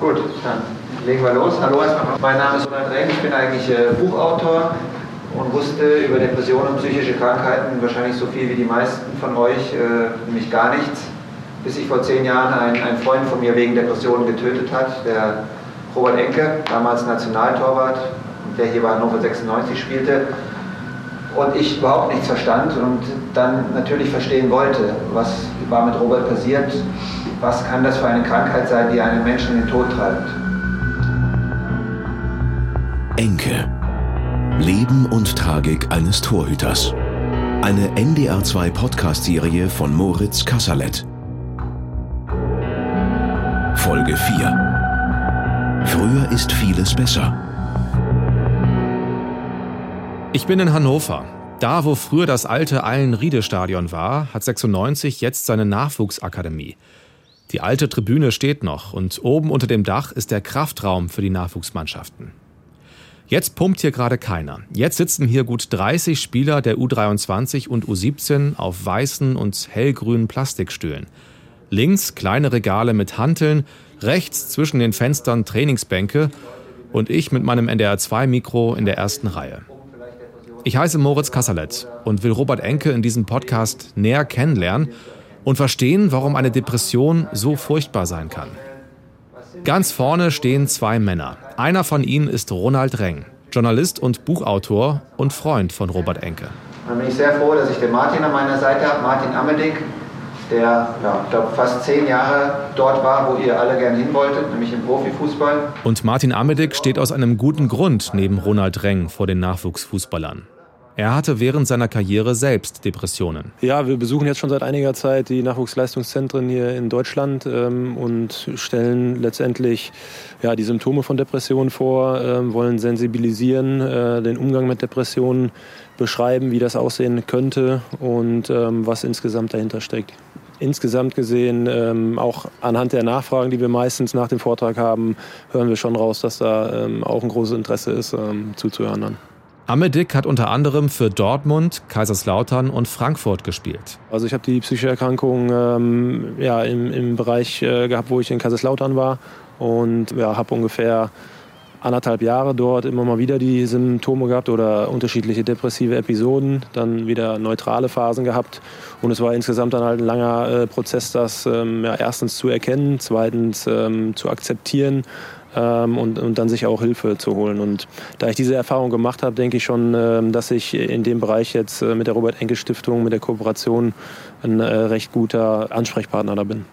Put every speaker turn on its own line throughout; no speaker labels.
Gut, dann legen wir los. Hallo erstmal. Mein Name ist Ronald Reng, ich bin eigentlich äh, Buchautor und wusste über Depressionen und psychische Krankheiten wahrscheinlich so viel wie die meisten von euch, äh, nämlich gar nichts. Bis sich vor zehn Jahren ein, ein Freund von mir wegen Depressionen getötet hat, der Robert Enke, damals Nationaltorwart, der hier bei Hannover 96 spielte und ich überhaupt nichts verstand und dann natürlich verstehen wollte, was war mit Robert passiert, was kann das für eine Krankheit sein, die einen Menschen in den Tod treibt.
Enke. Leben und Tragik eines Torhüters. Eine NDR2 Podcast-Serie von Moritz Kasserlet. Folge 4. Früher ist vieles besser.
Ich bin in Hannover. Da, wo früher das alte Allen-Riede-Stadion war, hat 96 jetzt seine Nachwuchsakademie. Die alte Tribüne steht noch und oben unter dem Dach ist der Kraftraum für die Nachwuchsmannschaften. Jetzt pumpt hier gerade keiner. Jetzt sitzen hier gut 30 Spieler der U23 und U17 auf weißen und hellgrünen Plastikstühlen. Links kleine Regale mit Hanteln, rechts zwischen den Fenstern Trainingsbänke und ich mit meinem NDR2-Mikro in der ersten Reihe. Ich heiße Moritz Kasserlet und will Robert Enke in diesem Podcast näher kennenlernen und verstehen, warum eine Depression so furchtbar sein kann. Ganz vorne stehen zwei Männer. Einer von ihnen ist Ronald Reng, Journalist und Buchautor und Freund von Robert Enke.
Dann bin ich sehr froh, dass ich den Martin an meiner Seite habe, Martin Amedig, der ja, ich glaube, fast zehn Jahre dort war, wo ihr alle gern hin wolltet, nämlich im Profifußball.
Und Martin Amedig steht aus einem guten Grund neben Ronald Reng vor den Nachwuchsfußballern. Er hatte während seiner Karriere selbst Depressionen.
Ja, wir besuchen jetzt schon seit einiger Zeit die Nachwuchsleistungszentren hier in Deutschland ähm, und stellen letztendlich ja, die Symptome von Depressionen vor, äh, wollen sensibilisieren, äh, den Umgang mit Depressionen beschreiben, wie das aussehen könnte und ähm, was insgesamt dahinter steckt. Insgesamt gesehen, ähm, auch anhand der Nachfragen, die wir meistens nach dem Vortrag haben, hören wir schon raus, dass da ähm, auch ein großes Interesse ist, ähm, zuzuhören dann.
Amedik hat unter anderem für Dortmund, Kaiserslautern und Frankfurt gespielt.
Also ich habe die psychische Erkrankung ähm, ja, im, im Bereich äh, gehabt, wo ich in Kaiserslautern war und ja, habe ungefähr anderthalb Jahre dort immer mal wieder die Symptome gehabt oder unterschiedliche depressive Episoden, dann wieder neutrale Phasen gehabt. Und es war insgesamt dann halt ein langer äh, Prozess, das ähm, ja, erstens zu erkennen, zweitens ähm, zu akzeptieren ähm, und, und dann sich auch Hilfe zu holen. Und da ich diese Erfahrung gemacht habe, denke ich schon, ähm, dass ich in dem Bereich jetzt äh, mit der Robert-Enke-Stiftung, mit der Kooperation ein äh, recht guter Ansprechpartner da bin.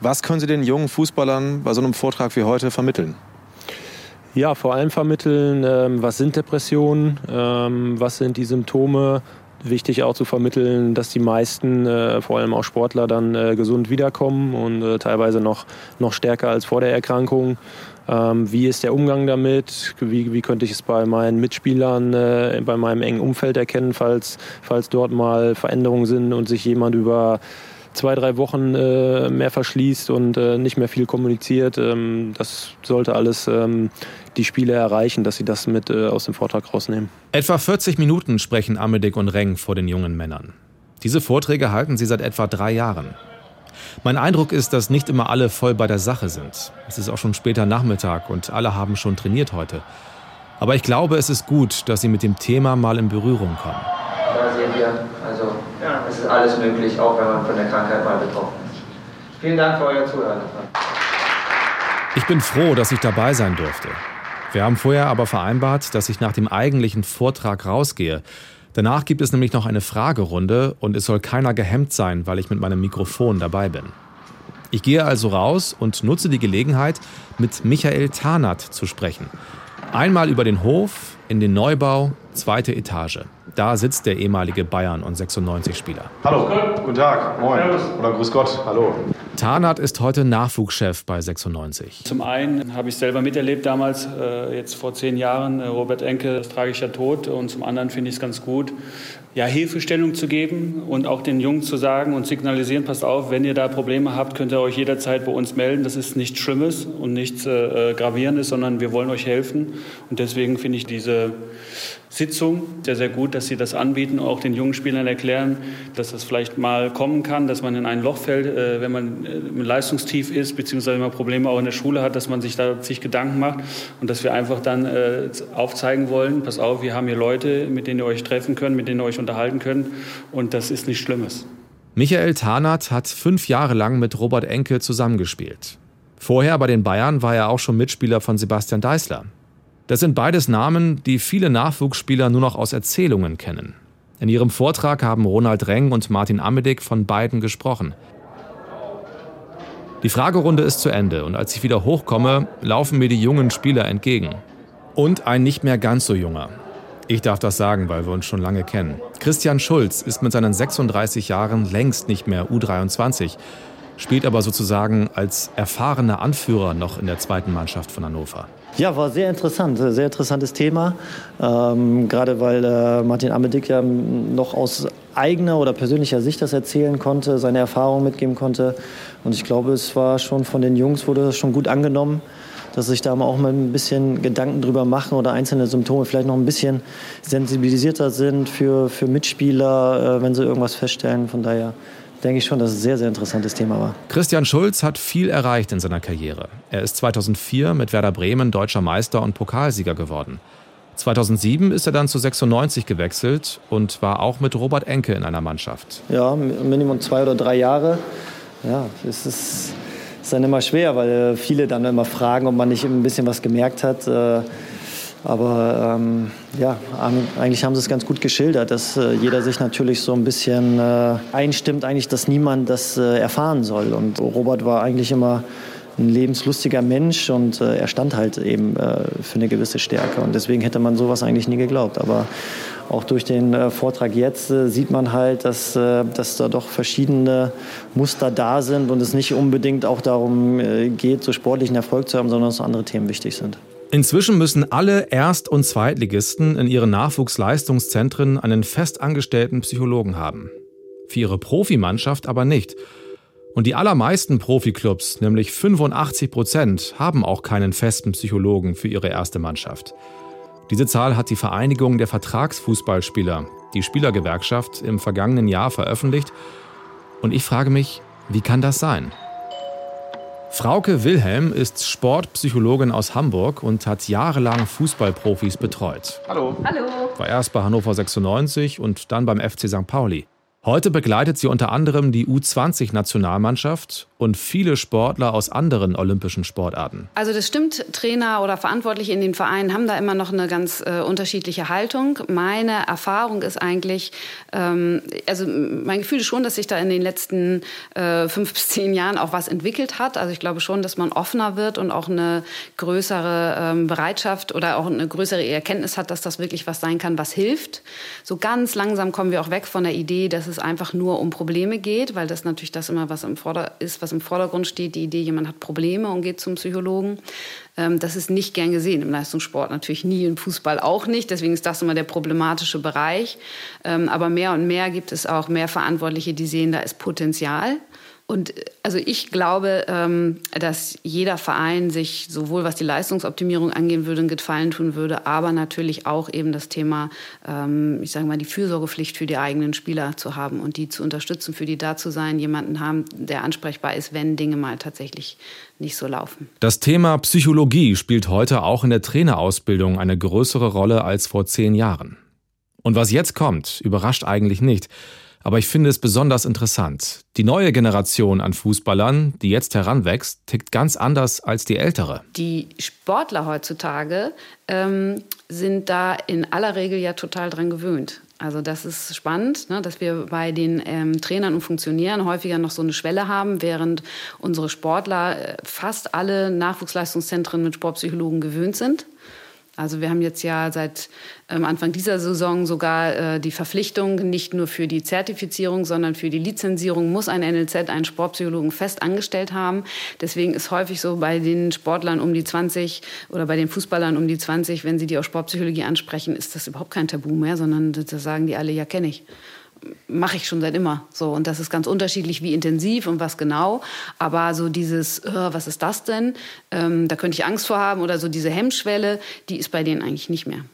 Was können Sie den jungen Fußballern bei so einem Vortrag wie heute vermitteln?
Ja, vor allem vermitteln, ähm, was sind Depressionen, ähm, was sind die Symptome. Wichtig auch zu vermitteln, dass die meisten, äh, vor allem auch Sportler, dann äh, gesund wiederkommen und äh, teilweise noch, noch stärker als vor der Erkrankung. Ähm, wie ist der Umgang damit? Wie, wie könnte ich es bei meinen Mitspielern, äh, bei meinem engen Umfeld erkennen, falls, falls dort mal Veränderungen sind und sich jemand über zwei, drei Wochen äh, mehr verschließt und äh, nicht mehr viel kommuniziert. Ähm, das sollte alles ähm, die Spieler erreichen, dass sie das mit äh, aus dem Vortrag rausnehmen.
Etwa 40 Minuten sprechen Amedik und Reng vor den jungen Männern. Diese Vorträge halten sie seit etwa drei Jahren. Mein Eindruck ist, dass nicht immer alle voll bei der Sache sind. Es ist auch schon später Nachmittag und alle haben schon trainiert heute. Aber ich glaube, es ist gut, dass sie mit dem Thema mal in Berührung kommen.
Da sehen wir, also es ist alles möglich, auch wenn man von der Krankheit mal betroffen ist. Vielen Dank für euer Zuhören.
Ich bin froh, dass ich dabei sein durfte. Wir haben vorher aber vereinbart, dass ich nach dem eigentlichen Vortrag rausgehe. Danach gibt es nämlich noch eine Fragerunde und es soll keiner gehemmt sein, weil ich mit meinem Mikrofon dabei bin. Ich gehe also raus und nutze die Gelegenheit, mit Michael Tarnath zu sprechen. Einmal über den Hof, in den Neubau, zweite Etage. Da sitzt der ehemalige Bayern- und 96-Spieler.
Hallo, guten Tag, moin. Oder grüß Gott, hallo.
Tarnath ist heute Nachwuchschef bei 96.
Zum einen habe ich selber miterlebt damals, äh, jetzt vor zehn Jahren, äh, Robert Enke, tragischer Tod. Und zum anderen finde ich es ganz gut, ja, Hilfestellung zu geben und auch den Jungen zu sagen und signalisieren, passt auf, wenn ihr da Probleme habt, könnt ihr euch jederzeit bei uns melden. Das ist nichts Schlimmes und nichts äh, äh Gravierendes, sondern wir wollen euch helfen. Und deswegen finde ich diese Sitzung. Sehr, sehr gut, dass Sie das anbieten, auch den jungen Spielern erklären, dass das vielleicht mal kommen kann, dass man in ein Loch fällt, äh, wenn man äh, Leistungstief ist, beziehungsweise wenn man Probleme auch in der Schule hat, dass man sich da sich Gedanken macht und dass wir einfach dann äh, aufzeigen wollen, pass auf, wir haben hier Leute, mit denen ihr euch treffen könnt, mit denen ihr euch unterhalten könnt und das ist nichts Schlimmes.
Michael Tarnath hat fünf Jahre lang mit Robert Enke zusammengespielt. Vorher bei den Bayern war er auch schon Mitspieler von Sebastian Deißler. Das sind beides Namen, die viele Nachwuchsspieler nur noch aus Erzählungen kennen. In ihrem Vortrag haben Ronald Reng und Martin Amedig von beiden gesprochen. Die Fragerunde ist zu Ende und als ich wieder hochkomme, laufen mir die jungen Spieler entgegen. Und ein nicht mehr ganz so junger. Ich darf das sagen, weil wir uns schon lange kennen. Christian Schulz ist mit seinen 36 Jahren längst nicht mehr U23, spielt aber sozusagen als erfahrener Anführer noch in der zweiten Mannschaft von Hannover.
Ja, war sehr interessant, sehr interessantes Thema. Ähm, gerade weil äh, Martin Amedick ja noch aus eigener oder persönlicher Sicht das erzählen konnte, seine Erfahrungen mitgeben konnte. Und ich glaube, es war schon von den Jungs wurde das schon gut angenommen, dass sich da auch mal ein bisschen Gedanken drüber machen oder einzelne Symptome vielleicht noch ein bisschen sensibilisierter sind für, für Mitspieler, äh, wenn sie irgendwas feststellen. Von daher denke ich schon, dass es ein sehr, sehr interessantes Thema war.
Christian Schulz hat viel erreicht in seiner Karriere. Er ist 2004 mit Werder Bremen deutscher Meister und Pokalsieger geworden. 2007 ist er dann zu 96 gewechselt und war auch mit Robert Enke in einer Mannschaft.
Ja, Minimum zwei oder drei Jahre. Ja, es ist, ist dann immer schwer, weil viele dann immer fragen, ob man nicht ein bisschen was gemerkt hat. Aber ähm, ja, eigentlich haben sie es ganz gut geschildert, dass äh, jeder sich natürlich so ein bisschen äh, einstimmt, eigentlich, dass niemand das äh, erfahren soll. Und Robert war eigentlich immer ein lebenslustiger Mensch und äh, er stand halt eben äh, für eine gewisse Stärke. Und deswegen hätte man sowas eigentlich nie geglaubt. Aber auch durch den äh, Vortrag jetzt sieht man halt, dass, dass da doch verschiedene Muster da sind und es nicht unbedingt auch darum geht, so sportlichen Erfolg zu haben, sondern dass andere Themen wichtig sind.
Inzwischen müssen alle Erst- und Zweitligisten in ihren Nachwuchsleistungszentren einen festangestellten Psychologen haben. Für ihre Profimannschaft aber nicht. Und die allermeisten Profiklubs, nämlich 85 Prozent, haben auch keinen festen Psychologen für ihre erste Mannschaft. Diese Zahl hat die Vereinigung der Vertragsfußballspieler, die Spielergewerkschaft, im vergangenen Jahr veröffentlicht. Und ich frage mich, wie kann das sein? Frauke Wilhelm ist Sportpsychologin aus Hamburg und hat jahrelang Fußballprofis betreut.
Hallo.
Hallo. War erst bei Hannover 96 und dann beim FC St. Pauli. Heute begleitet sie unter anderem die U20-Nationalmannschaft und viele Sportler aus anderen olympischen Sportarten.
Also das stimmt, Trainer oder Verantwortliche in den Vereinen haben da immer noch eine ganz äh, unterschiedliche Haltung. Meine Erfahrung ist eigentlich, ähm, also mein Gefühl ist schon, dass sich da in den letzten äh, fünf bis zehn Jahren auch was entwickelt hat. Also ich glaube schon, dass man offener wird und auch eine größere ähm, Bereitschaft oder auch eine größere Erkenntnis hat, dass das wirklich was sein kann, was hilft. So ganz langsam kommen wir auch weg von der Idee, dass es einfach nur um Probleme geht, weil das natürlich das immer was im Vorder ist, was im Vordergrund steht. Die Idee, jemand hat Probleme und geht zum Psychologen. Ähm, das ist nicht gern gesehen im Leistungssport, natürlich nie im Fußball auch nicht. Deswegen ist das immer der problematische Bereich. Ähm, aber mehr und mehr gibt es auch mehr Verantwortliche, die sehen, da ist Potenzial. Und also ich glaube, ähm, dass jeder Verein sich sowohl was die Leistungsoptimierung angehen würde, einen Gefallen tun würde, aber natürlich auch eben das Thema, ähm, ich sage mal, die Fürsorgepflicht für die eigenen Spieler zu haben und die zu unterstützen, für die da zu sein, jemanden haben, der ansprechbar ist, wenn Dinge mal tatsächlich nicht so laufen.
Das Thema Psychologie spielt heute auch in der Trainerausbildung eine größere Rolle als vor zehn Jahren. Und was jetzt kommt, überrascht eigentlich nicht. Aber ich finde es besonders interessant. Die neue Generation an Fußballern, die jetzt heranwächst, tickt ganz anders als die ältere.
Die Sportler heutzutage ähm, sind da in aller Regel ja total dran gewöhnt. Also das ist spannend, ne, dass wir bei den ähm, Trainern und Funktionären häufiger noch so eine Schwelle haben, während unsere Sportler äh, fast alle Nachwuchsleistungszentren mit Sportpsychologen gewöhnt sind. Also wir haben jetzt ja seit ähm, Anfang dieser Saison sogar äh, die Verpflichtung, nicht nur für die Zertifizierung, sondern für die Lizenzierung muss ein NLZ einen Sportpsychologen fest angestellt haben. Deswegen ist häufig so bei den Sportlern um die 20 oder bei den Fußballern um die 20, wenn sie die auf Sportpsychologie ansprechen, ist das überhaupt kein Tabu mehr, sondern da sagen die alle, ja, kenne ich mache ich schon seit immer. So und das ist ganz unterschiedlich, wie intensiv und was genau. Aber so dieses, was ist das denn? Ähm, da könnte ich Angst vor haben oder so diese Hemmschwelle, die ist bei denen eigentlich nicht mehr.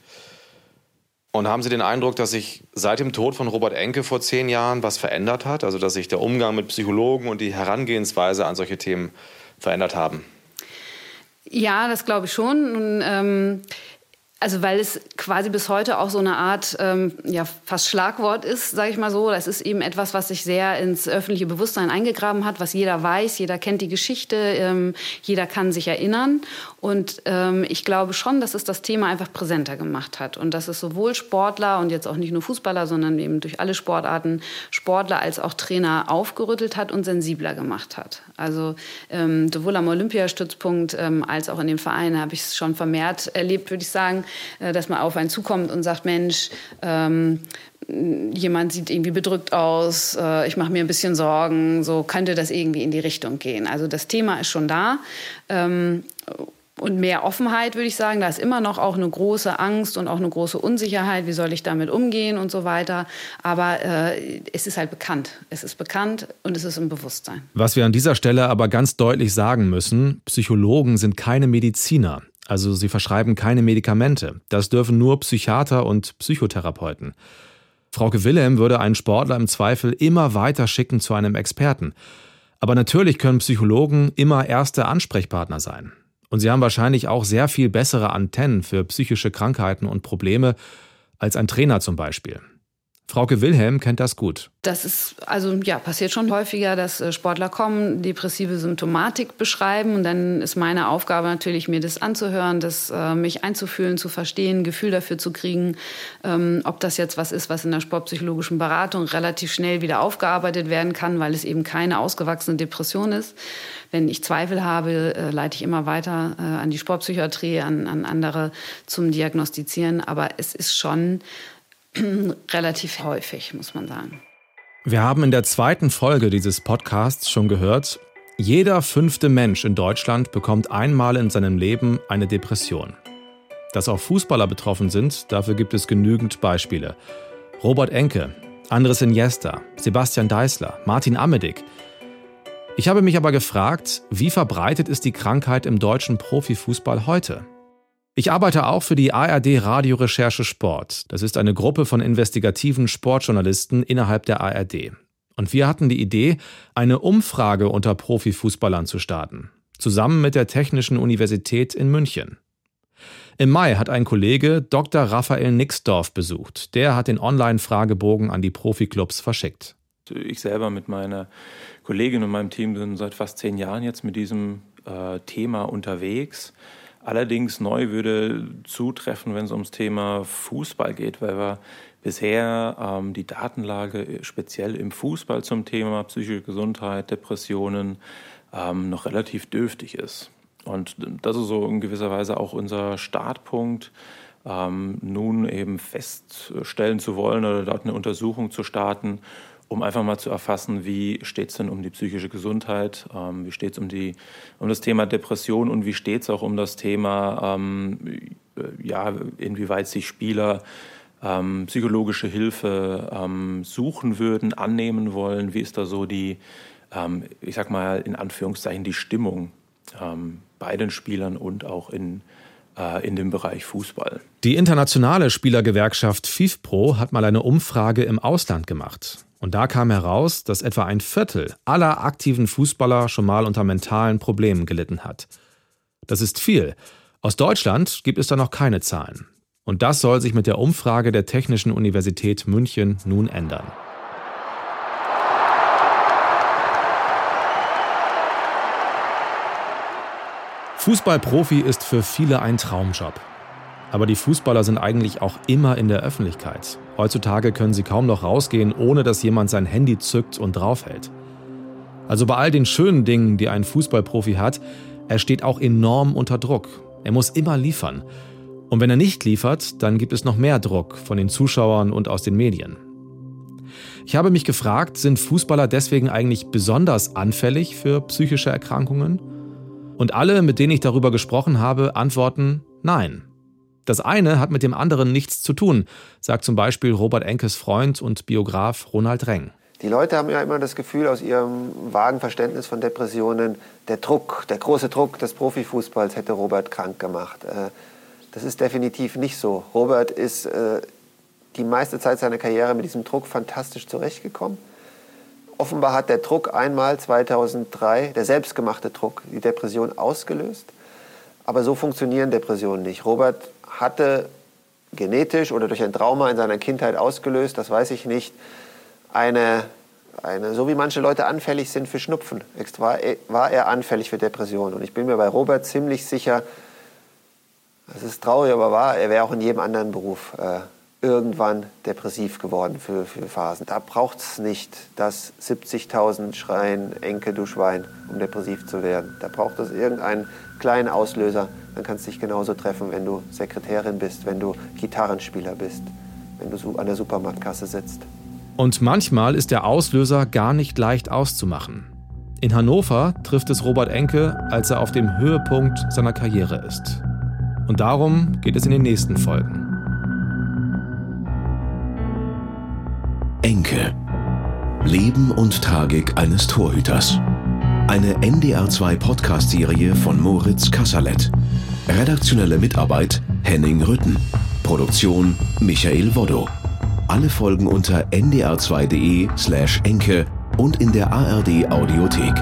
Und haben Sie den Eindruck, dass sich seit dem Tod von Robert Enke vor zehn Jahren was verändert hat? Also dass sich der Umgang mit Psychologen und die Herangehensweise an solche Themen verändert haben?
Ja, das glaube ich schon. Und, ähm, also weil es quasi bis heute auch so eine Art, ähm, ja, fast Schlagwort ist, sage ich mal so. Das ist eben etwas, was sich sehr ins öffentliche Bewusstsein eingegraben hat, was jeder weiß, jeder kennt die Geschichte, ähm, jeder kann sich erinnern. Und ähm, ich glaube schon, dass es das Thema einfach präsenter gemacht hat und dass es sowohl Sportler und jetzt auch nicht nur Fußballer, sondern eben durch alle Sportarten Sportler als auch Trainer aufgerüttelt hat und sensibler gemacht hat. Also ähm, sowohl am Olympiastützpunkt ähm, als auch in dem Verein habe ich es schon vermehrt erlebt, würde ich sagen dass man auf einen zukommt und sagt, Mensch, ähm, jemand sieht irgendwie bedrückt aus, äh, ich mache mir ein bisschen Sorgen, so könnte das irgendwie in die Richtung gehen. Also das Thema ist schon da. Ähm, und mehr Offenheit, würde ich sagen. Da ist immer noch auch eine große Angst und auch eine große Unsicherheit. Wie soll ich damit umgehen und so weiter. Aber äh, es ist halt bekannt. Es ist bekannt und es ist im Bewusstsein.
Was wir an dieser Stelle aber ganz deutlich sagen müssen, Psychologen sind keine Mediziner. Also sie verschreiben keine Medikamente. Das dürfen nur Psychiater und Psychotherapeuten. Frauke Wilhelm würde einen Sportler im Zweifel immer weiter schicken zu einem Experten. Aber natürlich können Psychologen immer erste Ansprechpartner sein. Und sie haben wahrscheinlich auch sehr viel bessere Antennen für psychische Krankheiten und Probleme als ein Trainer zum Beispiel. Frauke Wilhelm kennt das gut.
Das ist also ja passiert schon häufiger, dass äh, Sportler kommen, depressive Symptomatik beschreiben und dann ist meine Aufgabe natürlich mir das anzuhören, das äh, mich einzufühlen, zu verstehen, Gefühl dafür zu kriegen, ähm, ob das jetzt was ist, was in der sportpsychologischen Beratung relativ schnell wieder aufgearbeitet werden kann, weil es eben keine ausgewachsene Depression ist. Wenn ich Zweifel habe, äh, leite ich immer weiter äh, an die Sportpsychiatrie, an, an andere zum Diagnostizieren. Aber es ist schon relativ häufig, muss man sagen.
Wir haben in der zweiten Folge dieses Podcasts schon gehört, jeder fünfte Mensch in Deutschland bekommt einmal in seinem Leben eine Depression. Dass auch Fußballer betroffen sind, dafür gibt es genügend Beispiele. Robert Enke, Andres Iniesta, Sebastian Deißler, Martin Amedig. Ich habe mich aber gefragt, wie verbreitet ist die Krankheit im deutschen Profifußball heute? Ich arbeite auch für die ARD Radiorecherche Sport. Das ist eine Gruppe von investigativen Sportjournalisten innerhalb der ARD. Und wir hatten die Idee, eine Umfrage unter Profifußballern zu starten, zusammen mit der Technischen Universität in München. Im Mai hat ein Kollege Dr. Raphael Nixdorf besucht. Der hat den Online-Fragebogen an die Profiklubs verschickt.
Ich selber mit meiner Kollegin und meinem Team sind seit fast zehn Jahren jetzt mit diesem äh, Thema unterwegs. Allerdings neu würde zutreffen, wenn es ums Thema Fußball geht, weil wir bisher ähm, die Datenlage speziell im Fußball zum Thema psychische Gesundheit, Depressionen ähm, noch relativ dürftig ist. Und das ist so in gewisser Weise auch unser Startpunkt, ähm, nun eben feststellen zu wollen oder dort eine Untersuchung zu starten, um einfach mal zu erfassen, wie steht es denn um die psychische Gesundheit, ähm, wie steht es um, um das Thema Depression und wie steht es auch um das Thema, ähm, äh, ja, inwieweit sich Spieler ähm, psychologische Hilfe ähm, suchen würden, annehmen wollen, wie ist da so die, ähm, ich sag mal in Anführungszeichen, die Stimmung ähm, bei den Spielern und auch in äh, in dem Bereich Fußball.
Die internationale Spielergewerkschaft FIFPro hat mal eine Umfrage im Ausland gemacht. Und da kam heraus, dass etwa ein Viertel aller aktiven Fußballer schon mal unter mentalen Problemen gelitten hat. Das ist viel. Aus Deutschland gibt es da noch keine Zahlen. Und das soll sich mit der Umfrage der Technischen Universität München nun ändern. Fußballprofi ist für viele ein Traumjob. Aber die Fußballer sind eigentlich auch immer in der Öffentlichkeit. Heutzutage können sie kaum noch rausgehen, ohne dass jemand sein Handy zückt und draufhält. Also bei all den schönen Dingen, die ein Fußballprofi hat, er steht auch enorm unter Druck. Er muss immer liefern. Und wenn er nicht liefert, dann gibt es noch mehr Druck von den Zuschauern und aus den Medien. Ich habe mich gefragt, sind Fußballer deswegen eigentlich besonders anfällig für psychische Erkrankungen? Und alle, mit denen ich darüber gesprochen habe, antworten Nein. Das eine hat mit dem anderen nichts zu tun, sagt zum Beispiel Robert Enkes Freund und Biograf Ronald Reng.
Die Leute haben ja immer das Gefühl aus ihrem vagen Verständnis von Depressionen, der Druck, der große Druck des Profifußballs hätte Robert krank gemacht. Äh, das ist definitiv nicht so. Robert ist äh, die meiste Zeit seiner Karriere mit diesem Druck fantastisch zurechtgekommen. Offenbar hat der Druck einmal 2003, der selbstgemachte Druck, die Depression ausgelöst. Aber so funktionieren Depressionen nicht. Robert hatte genetisch oder durch ein Trauma in seiner Kindheit ausgelöst, das weiß ich nicht, eine, eine so wie manche Leute anfällig sind für Schnupfen, war, war er anfällig für Depressionen. Und ich bin mir bei Robert ziemlich sicher, das ist traurig, aber wahr, er wäre auch in jedem anderen Beruf äh, irgendwann depressiv geworden für, für Phasen. Da braucht es nicht, dass 70.000 schreien, Enke, du Schwein, um depressiv zu werden. Da braucht es irgendeinen kleinen Auslöser. Dann kannst du dich genauso treffen, wenn du Sekretärin bist, wenn du Gitarrenspieler bist, wenn du an der Supermarktkasse sitzt.
Und manchmal ist der Auslöser gar nicht leicht auszumachen. In Hannover trifft es Robert Enke, als er auf dem Höhepunkt seiner Karriere ist. Und darum geht es in den nächsten Folgen.
Enke. Leben und Tragik eines Torhüters. Eine NDR2 Podcast-Serie von Moritz Kasserlet. Redaktionelle Mitarbeit Henning Rütten. Produktion Michael Woddo. Alle Folgen unter ndr2.de slash enke und in der ARD Audiothek.